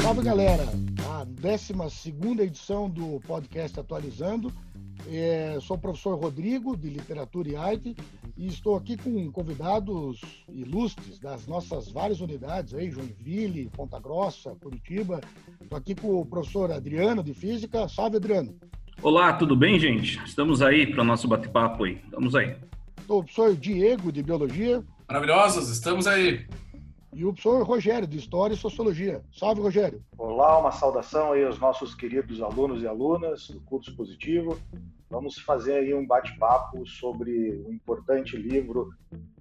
Salve galera, a 12 edição do podcast Atualizando. É, sou o professor Rodrigo, de Literatura e Arte, e estou aqui com convidados ilustres das nossas várias unidades, aí, Joinville, Ponta Grossa, Curitiba. Estou aqui com o professor Adriano, de Física. Salve, Adriano. Olá, tudo bem, gente? Estamos aí para o nosso bate-papo aí. Estamos aí. Estou o professor Diego, de Biologia. Maravilhosos, estamos aí. E o professor Rogério, de História e Sociologia. Salve, Rogério. Olá, uma saudação aí aos nossos queridos alunos e alunas do curso positivo. Vamos fazer aí um bate-papo sobre um importante livro,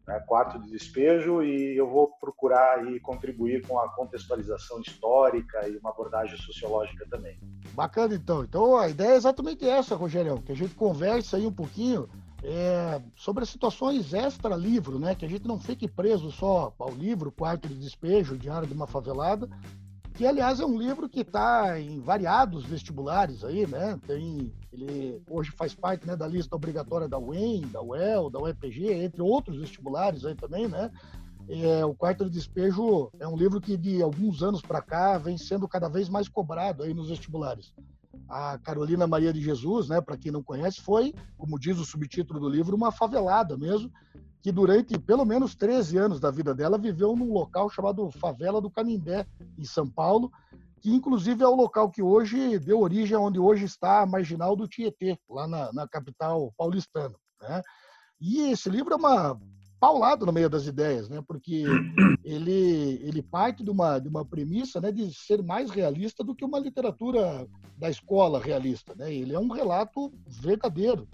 né, Quarto de Despejo, e eu vou procurar aí contribuir com a contextualização histórica e uma abordagem sociológica também. Bacana, então. Então, a ideia é exatamente essa, Rogério, que a gente converse aí um pouquinho é, sobre as situações extra-livro, né? Que a gente não fique preso só ao livro Quarto de Despejo, Diário de uma Favelada, que aliás é um livro que está em variados vestibulares aí, né? Tem, ele hoje faz parte né, da lista obrigatória da UEM, da UEL, da UEPG, entre outros vestibulares aí também, né? É, o Quarto de Despejo é um livro que de alguns anos para cá vem sendo cada vez mais cobrado aí nos vestibulares a Carolina Maria de Jesus, né, para quem não conhece, foi, como diz o subtítulo do livro, uma favelada mesmo, que durante pelo menos 13 anos da vida dela viveu num local chamado Favela do Canindé, em São Paulo, que inclusive é o local que hoje deu origem a onde hoje está a marginal do Tietê, lá na, na capital paulistana. Né? E esse livro é uma paulado no meio das ideias, né? Porque ele ele parte de uma de uma premissa, né, de ser mais realista do que uma literatura da escola realista, né? Ele é um relato verdadeiro.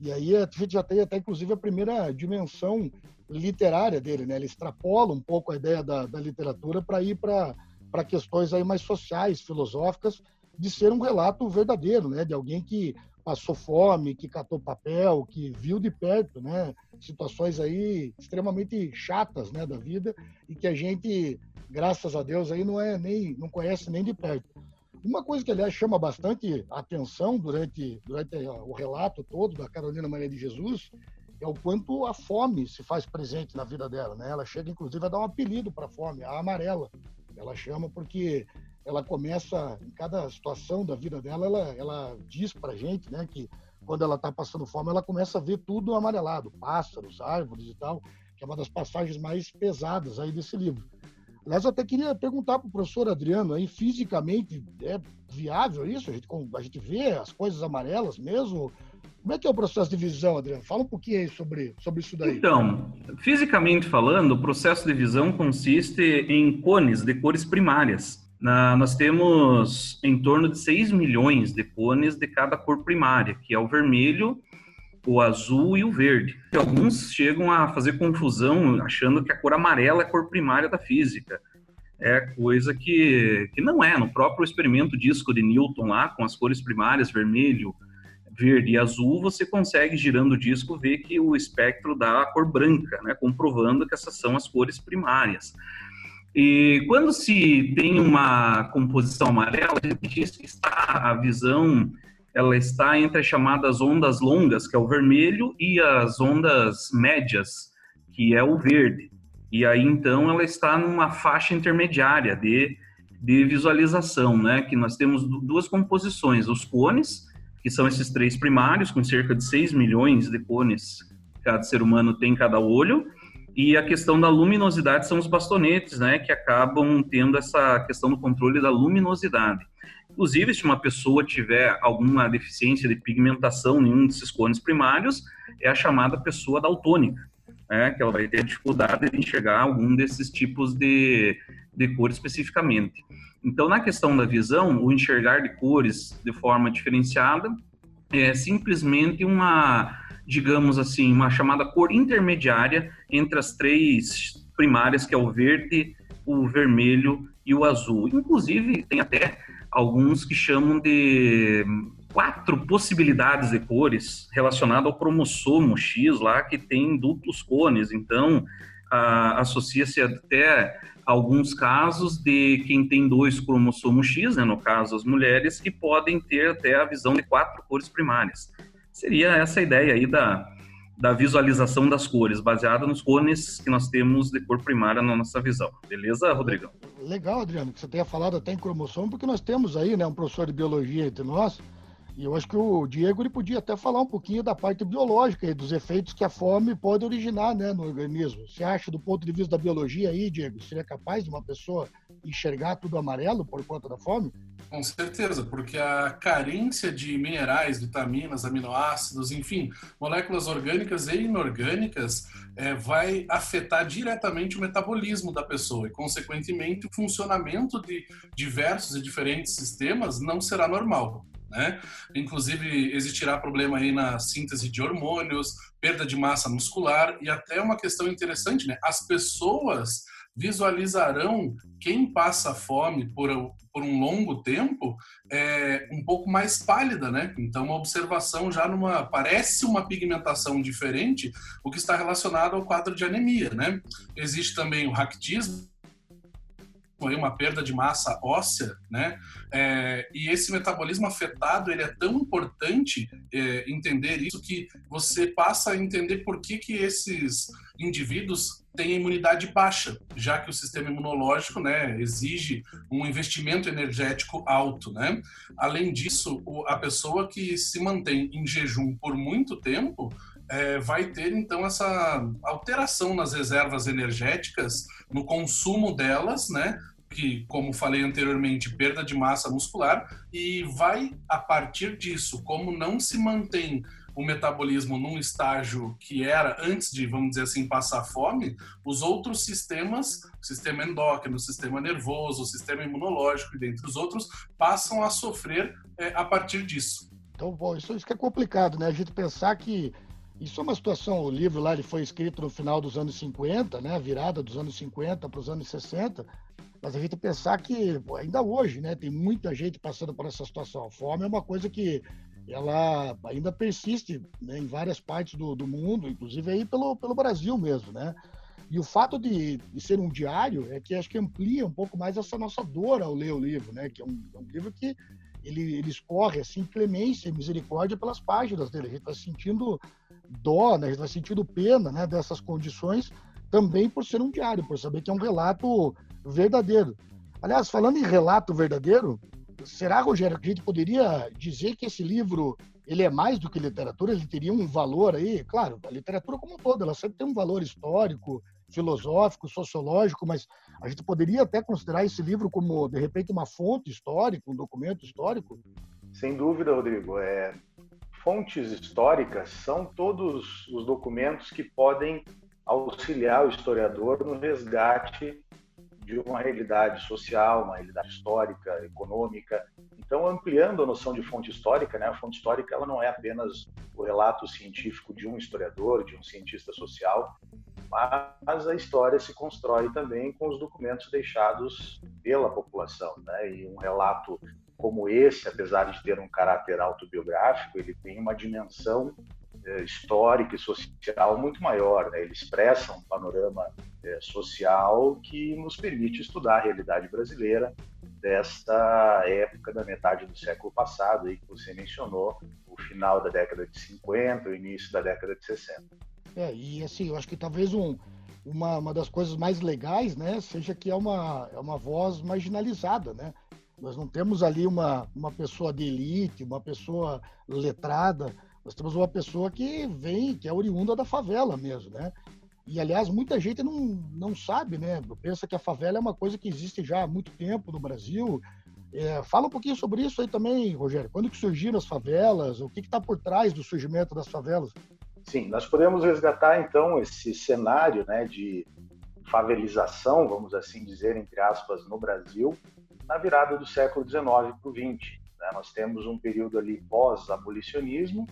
E aí a gente já tem até inclusive a primeira dimensão literária dele, né? Ele extrapola um pouco a ideia da, da literatura para ir para questões aí mais sociais, filosóficas, de ser um relato verdadeiro, né? De alguém que passou fome, que catou papel, que viu de perto, né, situações aí extremamente chatas, né, da vida e que a gente, graças a Deus, aí não é nem não conhece nem de perto. Uma coisa que aliás chama bastante atenção durante durante o relato todo da Carolina Maria de Jesus é o quanto a fome se faz presente na vida dela, né? Ela chega inclusive a dar um apelido para a fome, a amarela. Ela chama porque ela começa, em cada situação da vida dela, ela, ela diz para gente, né, que quando ela está passando fome, ela começa a ver tudo amarelado, pássaros, árvores e tal, que é uma das passagens mais pesadas aí desse livro. Aliás, eu até queria perguntar para o professor Adriano, aí, fisicamente é viável isso? A gente, a gente vê as coisas amarelas mesmo? Como é que é o processo de visão, Adriano? Fala um pouquinho aí sobre, sobre isso daí. Então, fisicamente falando, o processo de visão consiste em cones de cores primárias. Na, nós temos em torno de 6 milhões de cones de cada cor primária, que é o vermelho, o azul e o verde. Alguns chegam a fazer confusão achando que a cor amarela é a cor primária da física. É coisa que, que não é. No próprio experimento disco de Newton lá, com as cores primárias, vermelho, verde e azul, você consegue, girando o disco, ver que o espectro dá a cor branca, né, comprovando que essas são as cores primárias. E quando se tem uma composição amarela, a gente diz que está, a visão ela está entre as chamadas ondas longas, que é o vermelho, e as ondas médias, que é o verde. E aí, então, ela está numa faixa intermediária de, de visualização, né? Que nós temos duas composições, os cones, que são esses três primários, com cerca de 6 milhões de cones cada ser humano tem em cada olho, e a questão da luminosidade são os bastonetes, né, que acabam tendo essa questão do controle da luminosidade. Inclusive, se uma pessoa tiver alguma deficiência de pigmentação em um desses cones primários, é a chamada pessoa daltônica, né, que ela vai ter dificuldade de enxergar algum desses tipos de, de cor especificamente. Então, na questão da visão, o enxergar de cores de forma diferenciada é simplesmente uma digamos assim, uma chamada cor intermediária entre as três primárias, que é o verde, o vermelho e o azul. Inclusive, tem até alguns que chamam de quatro possibilidades de cores relacionadas ao cromossomo X lá, que tem duplos cones. Então, associa-se até alguns casos de quem tem dois cromossomos X, né, no caso as mulheres, que podem ter até a visão de quatro cores primárias seria essa ideia aí da, da visualização das cores, baseada nos cones que nós temos de cor primária na nossa visão. Beleza, Rodrigão? Legal, Adriano, que você tenha falado até em cromossomo, porque nós temos aí né, um professor de biologia entre nós, e eu acho que o Diego ele podia até falar um pouquinho da parte biológica e dos efeitos que a fome pode originar né, no organismo. Você acha, do ponto de vista da biologia aí, Diego, seria capaz de uma pessoa enxergar tudo amarelo por conta da fome? Com certeza, porque a carência de minerais, vitaminas, aminoácidos, enfim, moléculas orgânicas e inorgânicas é, vai afetar diretamente o metabolismo da pessoa e, consequentemente, o funcionamento de diversos e diferentes sistemas não será normal. Né? Inclusive, existirá problema aí na síntese de hormônios, perda de massa muscular e até uma questão interessante, né? As pessoas visualizarão quem passa fome por, por um longo tempo é um pouco mais pálida, né? Então, uma observação já numa parece uma pigmentação diferente, o que está relacionado ao quadro de anemia, né? Existe também o raquitismo, aí uma perda de massa óssea, né? É, e esse metabolismo afetado ele é tão importante é, entender isso que você passa a entender por que que esses indivíduos têm imunidade baixa, já que o sistema imunológico, né, exige um investimento energético alto, né? Além disso, a pessoa que se mantém em jejum por muito tempo é, vai ter então essa alteração nas reservas energéticas, no consumo delas, né? Que, como falei anteriormente, perda de massa muscular, e vai, a partir disso, como não se mantém o metabolismo num estágio que era antes de, vamos dizer assim, passar fome, os outros sistemas, o sistema endócrino, o sistema nervoso, o sistema imunológico e dentre os outros, passam a sofrer é, a partir disso. Então, bom, isso, isso que é complicado, né? A gente pensar que isso é uma situação, o livro lá ele foi escrito no final dos anos 50, né, a virada dos anos 50 para os anos 60, mas a gente pensar que ainda hoje, né, tem muita gente passando por essa situação. A fome é uma coisa que ela ainda persiste né, em várias partes do, do, mundo, inclusive aí pelo, pelo Brasil mesmo, né? E o fato de, de, ser um diário é que acho que amplia um pouco mais essa nossa dor ao ler o livro, né? Que é um, é um livro que ele, ele escorre assim clemência e misericórdia pelas páginas dele. A gente vai sentindo dó, né? gente vai sentindo pena né, dessas condições, também por ser um diário, por saber que é um relato verdadeiro. Aliás, falando em relato verdadeiro, será, Rogério, que a gente poderia dizer que esse livro ele é mais do que literatura? Ele teria um valor aí? Claro, a literatura como um todo, ela sempre tem um valor histórico, filosófico, sociológico, mas a gente poderia até considerar esse livro como, de repente, uma fonte histórica, um documento histórico? Sem dúvida, Rodrigo. É, fontes históricas são todos os documentos que podem auxiliar o historiador no resgate de uma realidade social, uma realidade histórica, econômica. Então, ampliando a noção de fonte histórica, né? A fonte histórica ela não é apenas o relato científico de um historiador, de um cientista social, mas a história se constrói também com os documentos deixados pela população, né? E um relato como esse, apesar de ter um caráter autobiográfico, ele tem uma dimensão é, histórica e social muito maior. Né? Ele expressa um panorama é, social que nos permite estudar a realidade brasileira desta época da metade do século passado, aí que você mencionou, o final da década de 50, o início da década de 60. É, e assim, eu acho que talvez um, uma, uma das coisas mais legais, né, seja que é uma, é uma voz marginalizada, né? Nós não temos ali uma, uma pessoa de elite, uma pessoa letrada, nós temos uma pessoa que vem, que é oriunda da favela mesmo, né? E, aliás, muita gente não, não sabe, né? Pensa que a favela é uma coisa que existe já há muito tempo no Brasil. É, fala um pouquinho sobre isso aí também, Rogério. Quando que surgiram as favelas? O que está por trás do surgimento das favelas? Sim, nós podemos resgatar, então, esse cenário né, de favelização, vamos assim dizer, entre aspas, no Brasil, na virada do século XIX para o XX. Né? Nós temos um período ali pós-abolicionismo,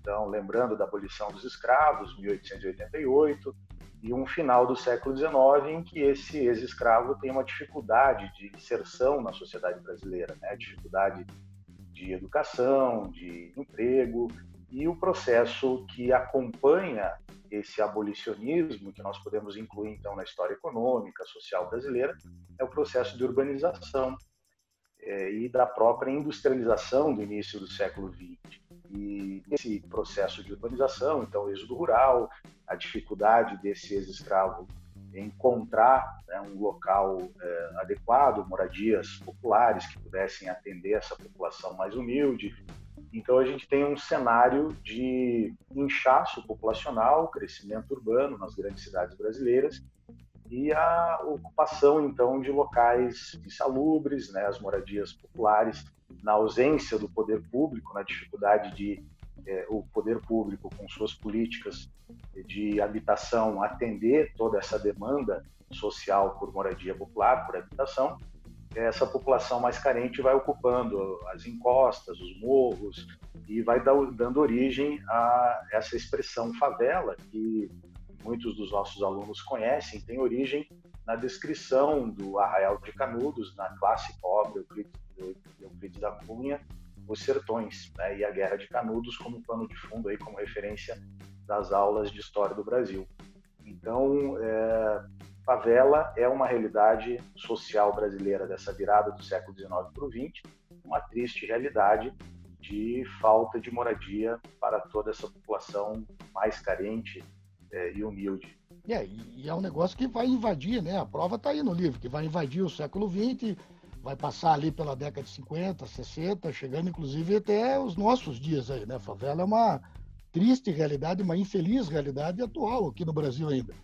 então, lembrando da abolição dos escravos, 1888, e um final do século XIX em que esse ex-escravo tem uma dificuldade de inserção na sociedade brasileira, né? dificuldade de educação, de emprego, e o processo que acompanha esse abolicionismo, que nós podemos incluir então na história econômica, social brasileira, é o processo de urbanização. é, e da própria industrialização do início do século XX. E esse processo de urbanização, então, o êxodo rural, a dificuldade desse ex-escravo encontrar né, um local é, adequado, moradias populares que pudessem atender essa população mais humilde. Então a gente tem um cenário de inchaço populacional, crescimento urbano nas grandes cidades brasileiras e a ocupação então de locais insalubres, né, as moradias populares, na ausência do poder público, na dificuldade de é, o poder público com suas políticas de habitação atender toda essa demanda social por moradia popular, por habitação, essa população mais carente vai ocupando as encostas, os morros e vai dando origem a essa expressão favela que muitos dos nossos alunos conhecem, tem origem na descrição do Arraial de Canudos, na obra Euclides, Euclides da Cunha, Os Sertões, né, e a Guerra de Canudos como pano de fundo, aí, como referência das aulas de História do Brasil. Então, é, favela é uma realidade social brasileira dessa virada do século XIX para o XX, uma triste realidade de falta de moradia para toda essa população mais carente é, e humilde. É, e é um negócio que vai invadir, né? A prova está aí no livro, que vai invadir o século XX, vai passar ali pela década de 50, 60, chegando inclusive até os nossos dias aí, né? A favela é uma triste realidade, uma infeliz realidade atual aqui no Brasil ainda.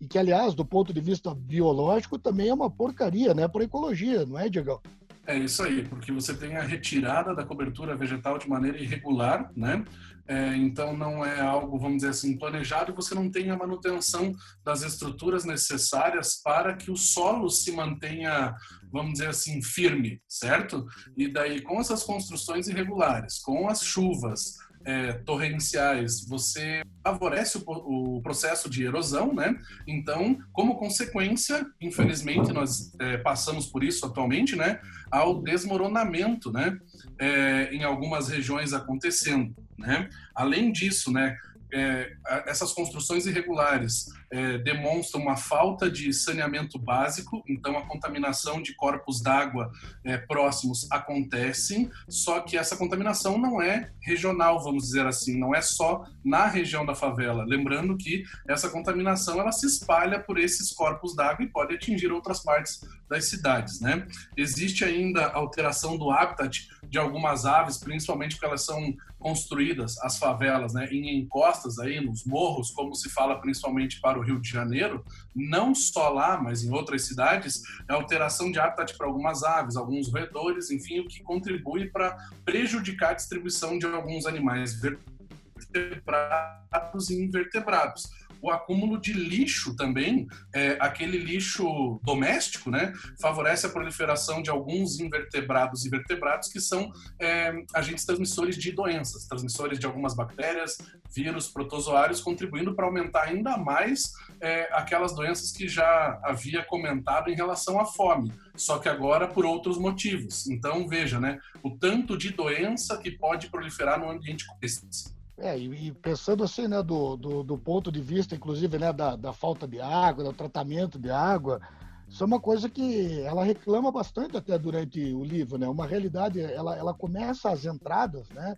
E que, aliás, do ponto de vista biológico, também é uma porcaria, né? Para a ecologia, não é, Diego? É isso aí, porque você tem a retirada da cobertura vegetal de maneira irregular, né? É, então não é algo, vamos dizer assim, planejado você não tem a manutenção das estruturas necessárias para que o solo se mantenha, vamos dizer assim, firme, certo? E daí com essas construções irregulares, com as chuvas, é, torrenciais, você favorece o, o, processo de erosão, né? Então, como consequência, infelizmente nós é, passamos por isso atualmente, né? Ao desmoronamento, né? É, em algumas regiões acontecendo, né? Além disso, né? é, essas construções irregulares é, demonstram uma falta de saneamento básico, então a contaminação de corpos d'água é, próximos acontece, só que essa contaminação não é regional, vamos dizer assim, não é só na região da favela. Lembrando que essa contaminação ela se espalha por esses corpos d'água e pode atingir outras partes das cidades, né? Existe ainda alteração do habitat de algumas aves, principalmente porque elas são construídas, as favelas, né, em encostas aí, nos morros, como se fala principalmente para o Rio de Janeiro, não só lá, mas em outras cidades, é alteração de habitat para algumas aves, alguns roedores, enfim, o que contribui para prejudicar a distribuição de alguns animais vertebrados e invertebrados o acúmulo de lixo também, é, aquele lixo doméstico, né, favorece a proliferação de alguns invertebrados e vertebrados que são é, agentes transmissores de doenças, transmissores de algumas bactérias, vírus, protozoários, contribuindo para aumentar ainda mais é, aquelas doenças que já havia comentado em relação à fome, só que agora por outros motivos. Então, veja, né, o tanto de doença que pode proliferar no ambiente como esse. É, e, pensando assim, né, do, do, do, ponto de vista, inclusive, né, da, da falta de água, do tratamento de água, isso é uma coisa que ela reclama bastante até durante o livro, né? Uma realidade, ela, ela começa as entradas, né?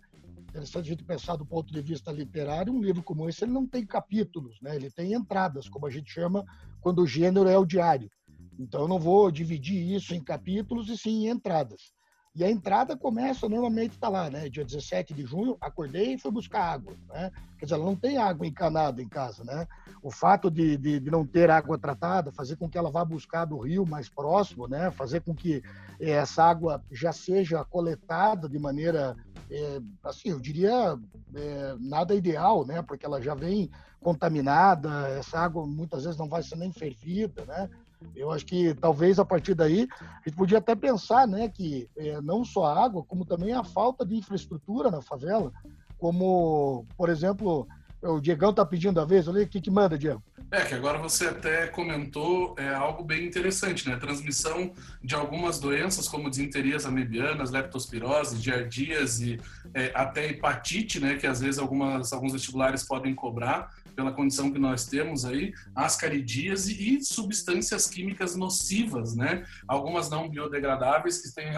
Interessante a gente pensar do ponto de vista literário, um livro como esse, ele não tem capítulos, né? Ele tem entradas, como a gente chama quando o gênero é o diário. Então, eu não vou dividir isso em capítulos e sim em entradas. E a entrada começa, normalmente está lá, né? Dia 17 de junho, acordei e fui buscar água, né? Quer dizer, ela não tem água encanada em casa, né? O fato de, de, de, não ter água tratada, fazer com que ela vá buscar do rio mais próximo, né? Fazer com que eh, essa água já seja coletada de maneira, é, assim, eu diria, é, nada ideal, né? Porque ela já vem contaminada, essa água muitas vezes não vai ser nem fervida, né? Eu acho que talvez a partir daí a gente podia até pensar, né, que é, não só a água, como também a falta de infraestrutura na favela, como, por exemplo, o Diegão está pedindo a vez, olha o que, que manda, Diego. É, que agora você até comentou é, algo bem interessante, né? Transmissão de algumas doenças, como desinterias amebianas, leptospirose, giardias e é, até hepatite, né? Que às vezes algumas, alguns vestibulares podem cobrar. Pela condição que nós temos aí, ascaridíase e substâncias químicas nocivas, né? Algumas não biodegradáveis que têm,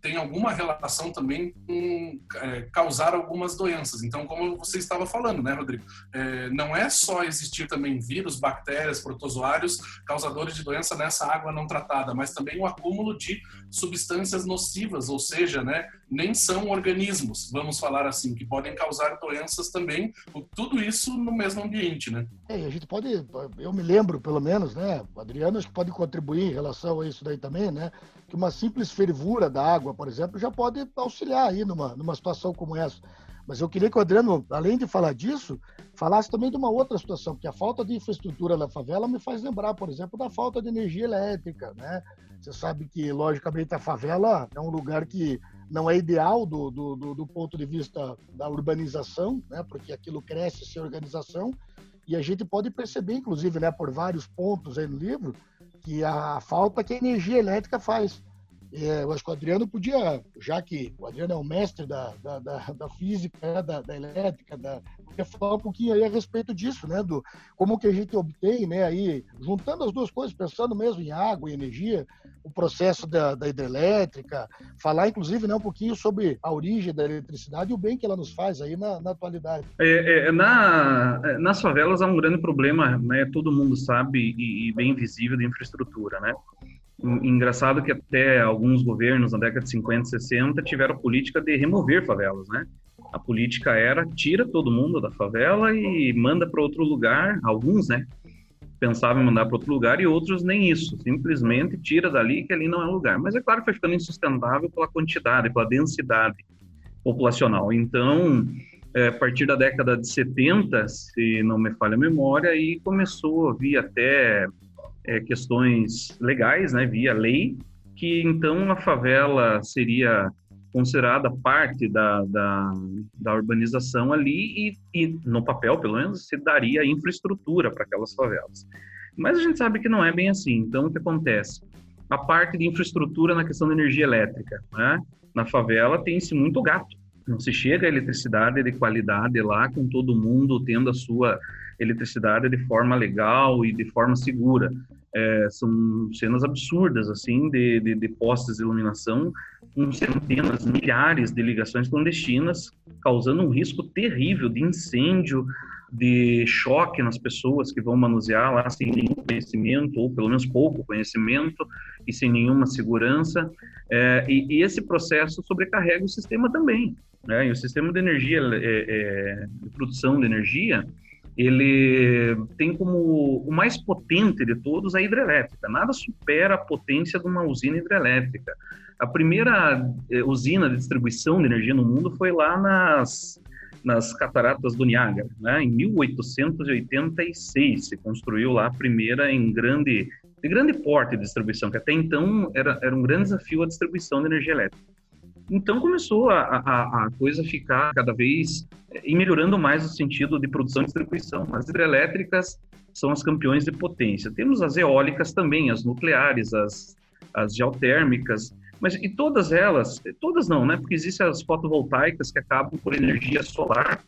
têm alguma relação também com é, causar algumas doenças. Então, como você estava falando, né, Rodrigo? É, não é só existir também vírus, bactérias, protozoários causadores de doença nessa água não tratada, mas também o acúmulo de substâncias nocivas, ou seja, né, nem são organismos, vamos falar assim, que podem causar doenças também, tudo isso no mesmo ambiente, né? É, a gente pode, eu me lembro, pelo menos, né, Adriano acho que pode contribuir em relação a isso daí também, né, que uma simples fervura da água, por exemplo, já pode auxiliar aí numa, numa situação como essa. Mas eu queria que o Adriano, além de falar disso, falasse também de uma outra situação, porque a falta de infraestrutura na favela me faz lembrar, por exemplo, da falta de energia elétrica, né? Você sabe que, logicamente, a favela é um lugar que não é ideal do, do, do, ponto de vista da urbanização, né? Porque aquilo cresce sem organização, e a gente pode perceber, inclusive, né, por vários pontos aí no livro, que a falta que a energia elétrica faz. É, eu acho que o Adriano podia, já que o Adriano é o mestre da, da, da, da física, né, da, da, elétrica, da, podia falar um pouquinho aí a respeito disso, né? Do como que a gente obtém, né? Aí, juntando as duas coisas, pensando mesmo em água e energia, o processo da, da hidrelétrica, falar inclusive né, um pouquinho sobre a origem da eletricidade e o bem que ela nos faz aí na, na atualidade. É, é, na, nas favelas há um grande problema, né? Todo mundo sabe e, e bem visível de infraestrutura, né? Engraçado que até alguns governos na década de 50 e 60 tiveram política de remover favelas, né? A política era tira todo mundo da favela e manda para outro lugar, alguns, né? Pensavam em mandar para outro lugar e outros nem isso, simplesmente tira dali que ali não é lugar. Mas é claro que foi ficando insustentável pela quantidade, pela densidade populacional. Então, é, a partir da década de 70, se não me falha a memória, aí começou a vir até é, questões legais, né, via lei, que então a favela seria considerada parte da, da, da urbanização ali e, e, no papel, pelo menos, se daria infraestrutura para aquelas favelas. Mas a gente sabe que não é bem assim. Então, o que acontece? A parte de infraestrutura na questão da energia elétrica, né? Na favela tem-se muito gato. Não se chega a eletricidade de qualidade lá, com todo mundo tendo a sua eletricidade de forma legal e de forma segura. É, são cenas absurdas, assim, de, de, de postes de iluminação com centenas, milhares de ligações clandestinas, causando um risco terrível de incêndio, de choque nas pessoas que vão manusear lá sem nenhum conhecimento, ou pelo menos pouco conhecimento, e sem nenhuma segurança. É, e, e, esse processo sobrecarrega o sistema também. Né? E o sistema de energia, é, é, de produção de energia, ele tem como o mais potente de todos a hidrelétrica. Nada supera a potência de uma usina hidrelétrica. A primeira eh, usina de distribuição de energia no mundo foi lá nas, nas cataratas do Niágara, né? Em 1886 se construiu lá a primeira em grande de grande porte de distribuição, que até então era, era um grande desafio a distribuição de energia elétrica. Então começou a, a, a coisa ficar cada vez eh, e melhorando mais no sentido de produção e distribuição. As hidrelétricas são as campeões de potência. Temos as eólicas também, as nucleares, as, as geotérmicas, mas e todas elas, todas não, né? Porque existem as fotovoltaicas que acabam por energia solar,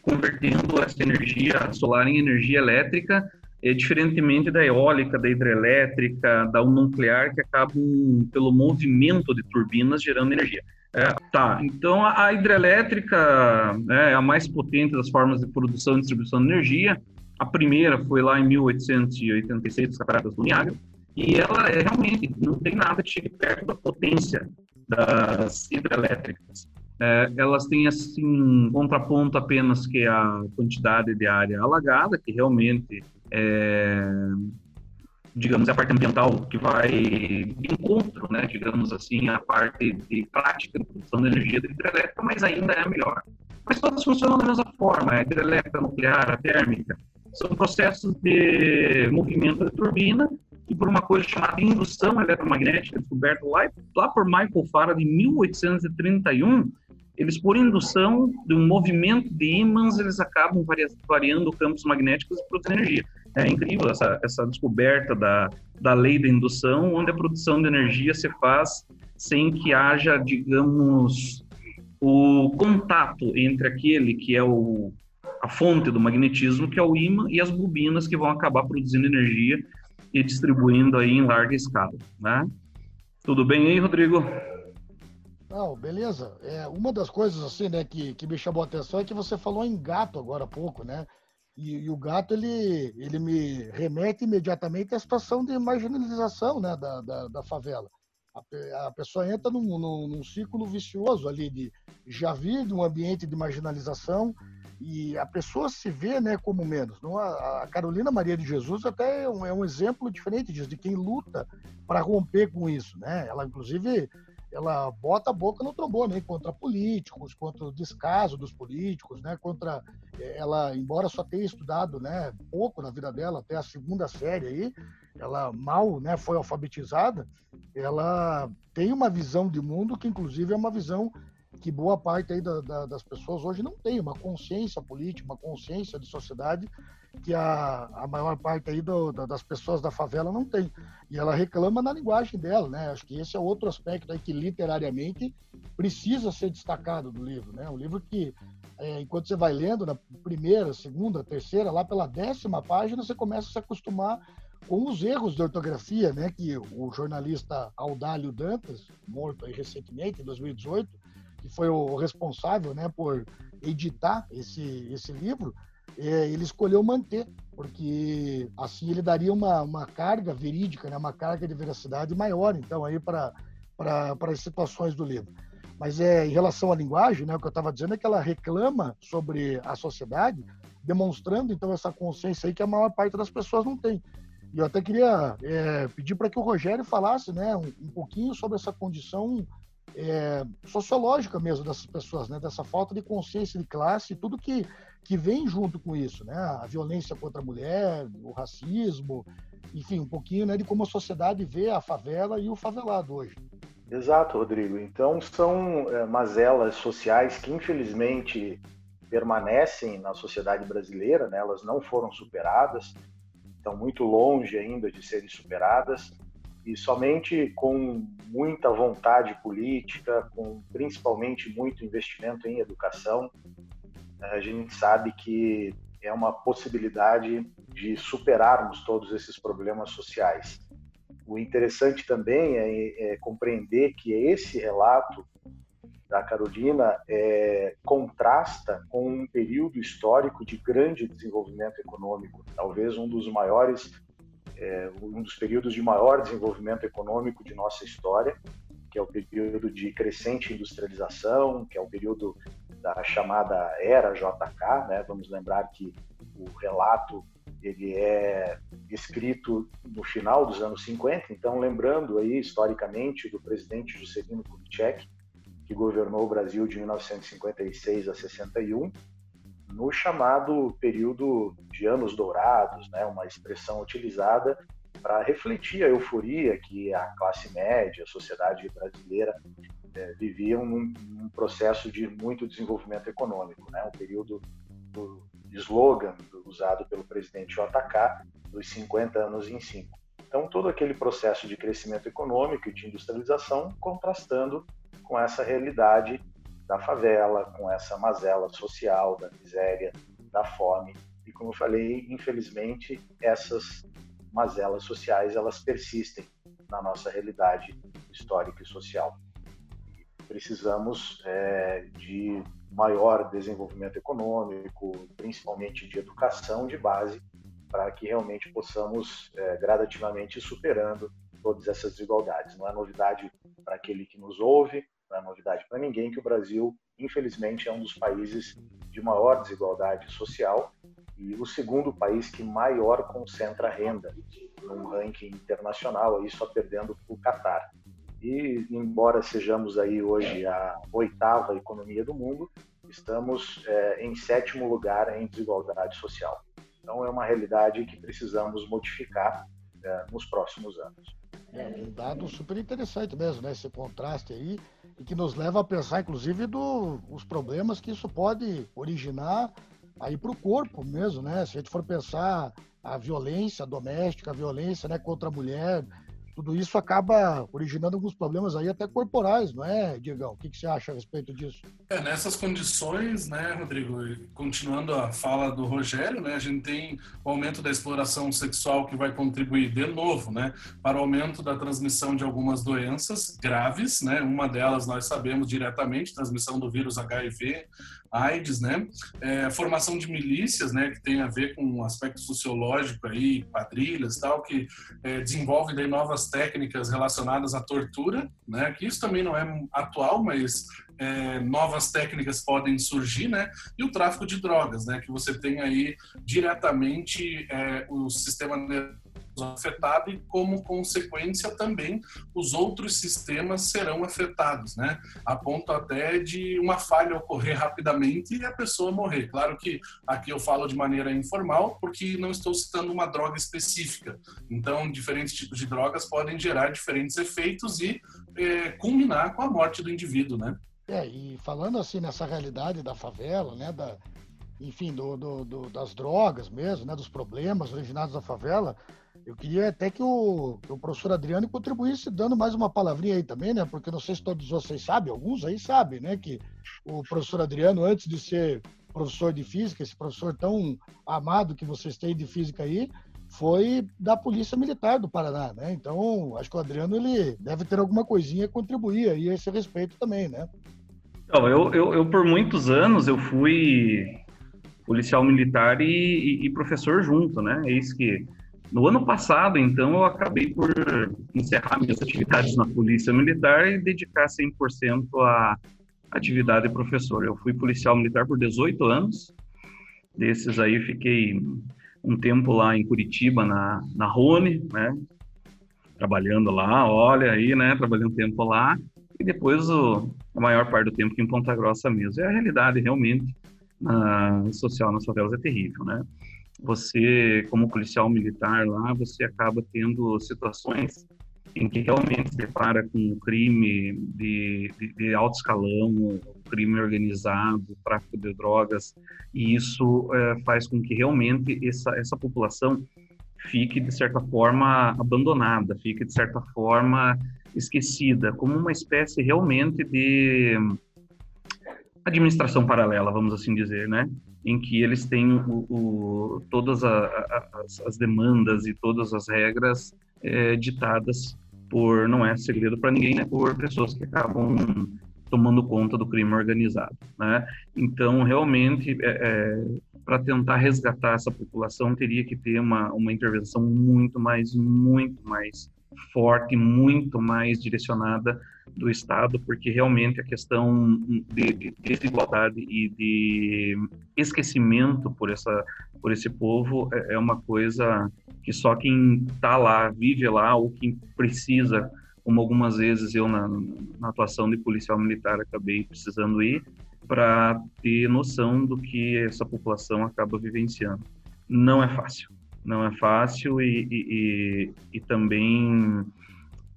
convertendo essa energia solar em energia elétrica é, diferentemente da eólica, da hidrelétrica, da nuclear, que acabam pelo movimento de turbinas gerando energia. É, tá, então a, hidrelétrica né, é a mais potente das formas de produção e distribuição de energia. A primeira foi lá em 1886, as Cataratas do Niágara, e ela é, realmente não tem nada que chegue perto da potência das hidrelétricas. É, elas têm assim um contraponto apenas que é a quantidade de área alagada, que realmente é, digamos, a parte ambiental que vai de encontro, né, digamos assim, a parte de prática de produção de energia hidrelétrica, mas ainda é a melhor. Mas todas funcionam da mesma forma, a hidrelétrica, a nuclear, a térmica, são processos de movimento da turbina e por uma coisa chamada indução eletromagnética, descoberta lá, lá por Michael Faraday em 1831, eles, por indução de um movimento de ímãs, eles acabam variando campos magnéticos e produzindo energia. É incrível essa, essa descoberta da, da lei da indução, onde a produção de energia se faz sem que haja, digamos, o contato entre aquele que é o, a fonte do magnetismo, que é o ímã, e as bobinas que vão acabar produzindo energia e distribuindo aí em larga escala, né? Tudo bem aí, Rodrigo? Não, beleza. É, uma das coisas assim, né, que, que me chamou a atenção é que você falou em gato agora há pouco, né? E, e, o gato, ele, ele me remete imediatamente à situação de marginalização né, da, da, da favela. A, a, pessoa entra num, num, num, ciclo vicioso ali de já vir de um ambiente de marginalização e a pessoa se vê né, como menos. Não, a, a Carolina Maria de Jesus até é um, é um exemplo diferente disso, de quem luta para romper com isso. Né? Ela, inclusive, ela bota a boca no trombone hein, contra políticos, contra o descaso dos políticos, né, contra é, ela, embora só tenha estudado, né, pouco na vida dela, até a segunda série aí, ela mal, né, foi alfabetizada, ela tem uma visão de mundo que inclusive é uma visão que boa parte aí da, da, das pessoas hoje não tem, uma consciência política, uma consciência de sociedade que a, a maior parte aí do, das pessoas da favela não tem. E ela reclama na linguagem dela, né? Acho que esse é outro aspecto aí que literariamente precisa ser destacado do livro, né? Um livro que, é, enquanto você vai lendo, na primeira, segunda, terceira, lá pela décima página, você começa a se acostumar com os erros de ortografia, né? Que o jornalista Audálio Dantas, morto aí recentemente, em 2018, que foi o responsável, né, por editar esse, esse livro, é, ele escolheu manter, porque assim ele daria uma, uma carga verídica, né, uma carga de veracidade maior, então, aí para as situações do livro. Mas é, em relação à linguagem, né, o que eu estava dizendo é que ela reclama sobre a sociedade, demonstrando, então, essa consciência aí que a maior parte das pessoas não tem. E eu até queria é, pedir para que o Rogério falasse né, um, um pouquinho sobre essa condição é, sociológica mesmo dessas pessoas, né? Dessa falta de consciência de classe e tudo que, que vem junto com isso, né? A violência contra a mulher, o racismo, enfim, um pouquinho né, de como a sociedade vê a favela e o favelado hoje. Exato, Rodrigo. Então são é, mazelas sociais que infelizmente permanecem na sociedade brasileira, né? elas não foram superadas, estão muito longe ainda de serem superadas e somente com muita vontade política, com principalmente muito investimento em educação, a gente sabe que é uma possibilidade de superarmos todos esses problemas sociais. O interessante também é, é compreender que esse relato da Carolina é, contrasta com um período histórico de grande desenvolvimento econômico, talvez um dos maiores é, um dos períodos de maior desenvolvimento econômico de nossa história, que é o período de crescente industrialização, que é o período da chamada era JK, né? Vamos lembrar que o relato ele é escrito no final dos anos 50, então lembrando aí historicamente do presidente Juscelino Kubitschek, que governou o Brasil de 1956 a 61, no chamado período de anos dourados, né, uma expressão utilizada para refletir a euforia que a classe média, a sociedade brasileira é, viviam num, num, processo de muito desenvolvimento econômico, né, um período do slogan usado pelo presidente JK dos 50 anos em 5. Então, todo aquele processo de crescimento econômico e de industrialização contrastando com essa realidade da favela, com essa mazela social, da miséria, da fome. E como eu falei, infelizmente, essas mazelas sociais, elas persistem na nossa realidade histórica e social. Precisamos é, de maior desenvolvimento econômico, principalmente de educação de base, para que realmente possamos é, gradativamente ir superando todas essas desigualdades. Não é novidade para aquele que nos ouve, não é novidade para ninguém que o Brasil, infelizmente, é um dos países de maior desigualdade social e o segundo país que maior concentra renda num ranking internacional, aí só perdendo para o Catar. E embora sejamos aí hoje a oitava economia do mundo, estamos é, em sétimo lugar em desigualdade social. Então é uma realidade que precisamos modificar é, nos próximos anos. É um dado super interessante mesmo, né? Esse contraste aí, e que nos leva a pensar, inclusive, do, problemas que isso pode originar aí para o corpo mesmo, né? Se a gente for pensar a violência doméstica, a violência né, contra a mulher, tudo isso acaba originando alguns problemas aí até corporais, não é, Diegão? O que, que você acha a respeito disso? É, nessas condições, né, Rodrigo, continuando a fala do Rogério, né, a gente tem o aumento da exploração sexual que vai contribuir de novo, né, para o aumento da transmissão de algumas doenças graves, né, uma delas nós sabemos diretamente, transmissão do vírus HIV, AIDS, né? É, formação de milícias, né? Que tem a ver com um aspecto sociológico aí, quadrilhas tal, que é, desenvolvem daí novas técnicas relacionadas à tortura, né? Que isso também não é atual, mas é, novas técnicas podem surgir, né? E o tráfico de drogas, né? Que você tem aí diretamente é, o sistema afetado e como consequência também os outros sistemas serão afetados, né? A ponto até de uma falha ocorrer rapidamente e a pessoa morrer. Claro que aqui eu falo de maneira informal porque não estou citando uma droga específica. Então, diferentes tipos de drogas podem gerar diferentes efeitos e é, culminar com a morte do indivíduo, né? É, e falando assim nessa realidade da favela, né, da, enfim, do, do, do, das drogas mesmo, né, dos problemas originados da favela, eu queria até que o, que o professor Adriano contribuísse dando mais uma palavrinha aí também, né? Porque não sei se todos vocês sabem, alguns aí sabem, né? Que o professor Adriano, antes de ser professor de física, esse professor tão amado que vocês têm de física aí, foi da Polícia Militar do Paraná, né? Então, acho que o Adriano ele deve ter alguma coisinha a contribuir aí a esse respeito também, né? Então, eu, eu, eu por muitos anos eu fui policial militar e, e, e professor junto, né? Isso que no ano passado, então, eu acabei por encerrar minhas atividades na Polícia Militar e dedicar 100% à atividade de professor. Eu fui policial militar por 18 anos, desses aí fiquei um tempo lá em Curitiba, na, na Rony, né, trabalhando lá, olha aí, né, trabalhando um tempo lá, e depois o, a maior parte do tempo em Ponta Grossa mesmo. É a realidade, realmente, na, social nas favelas é terrível, né você, como policial militar lá, você acaba tendo situações em que realmente se depara com crime de, de, de, alto escalão, crime organizado, tráfico de drogas, e isso é, faz com que realmente essa, essa população fique, de certa forma, abandonada, fique, de certa forma, esquecida, como uma espécie realmente de administração paralela, vamos assim dizer, né? Em que eles têm o, o todas a, a, as, as, demandas e todas as regras é, ditadas por, não é segredo para ninguém, né, por pessoas que acabam tomando conta do crime organizado. Né? Então, realmente, é, é, para tentar resgatar essa população, teria que ter uma, uma intervenção muito mais, muito mais forte, muito mais direcionada do Estado, porque realmente a questão de, de desigualdade e de esquecimento por essa por esse povo é, é uma coisa que só quem está lá, vive lá, ou quem precisa, como algumas vezes eu na, na atuação de policial militar acabei precisando ir, para ter noção do que essa população acaba vivenciando. Não é fácil, não é fácil e, e, e, e também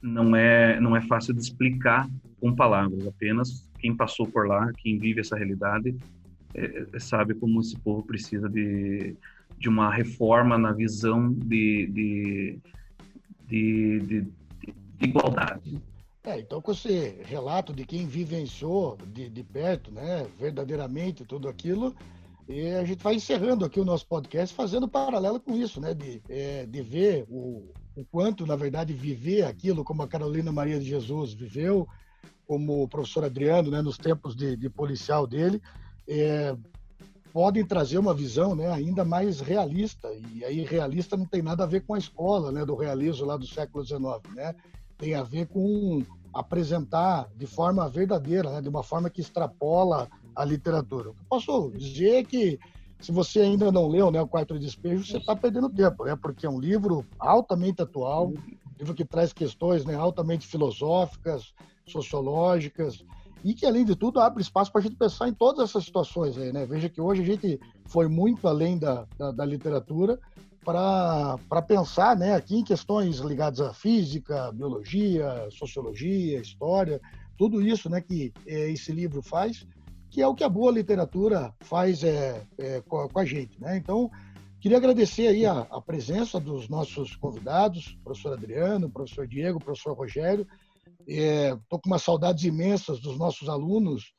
não é não é fácil de explicar com palavras. Apenas quem passou por lá, quem vive essa realidade, é, é, sabe como esse povo precisa de, de uma reforma na visão de, de, de, de, de igualdade. É, então com esse relato de quem vivenciou de, de perto, né, verdadeiramente tudo aquilo, e a gente vai encerrando aqui o nosso podcast fazendo paralelo com isso, né? De, é, de ver o, o quanto, na verdade, viver aquilo como a Carolina Maria de Jesus viveu, como o professor Adriano, né, nos tempos de, de policial dele, é, podem trazer uma visão né, ainda mais realista. E aí, realista não tem nada a ver com a escola né, do realismo lá do século XIX, né? Tem a ver com apresentar de forma verdadeira, né, de uma forma que extrapola a literatura. Eu posso dizer é que se você ainda não leu né, o Quarto de Despejo, você está perdendo tempo, né? Porque é um livro altamente atual, livro que traz questões né, altamente filosóficas, sociológicas, e que, além de tudo, abre espaço para a gente pensar em todas essas situações aí, né? Veja que hoje a gente foi muito além da, da, da literatura para pensar né, aqui em questões ligadas à física, biologia, sociologia, história, tudo isso né, que é, esse livro faz que é o que a boa literatura faz é, é com, a gente. Né? Então, Queria agradecer aí a, a presença dos nossos convidados, professor Adriano, professor Diego, professor Rogério. Estou é, com umas saudades imensas dos nossos alunos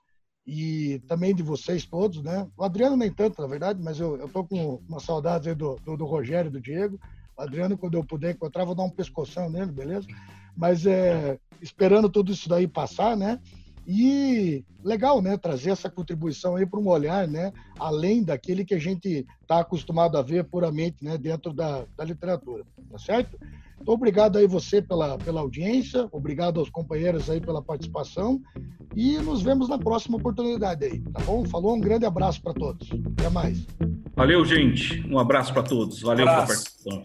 e também de vocês todos, né? O Adriano nem tanto, na verdade, mas eu estou com uma saudade do, do, do Rogério e do Diego. O Adriano, quando eu puder encontrar, vou dar um pescoção nele, beleza? Mas é, esperando tudo isso daí passar, né? E legal, né, trazer essa contribuição aí para um olhar, né, além daquele que a gente está acostumado a ver puramente, né, dentro da, da literatura, tá certo? Então, obrigado aí você pela, pela audiência, obrigado aos companheiros aí pela participação e nos vemos na próxima oportunidade aí, tá bom? Falou, um grande abraço para todos. Até mais. Valeu, gente. Um abraço para todos. Valeu pela participação.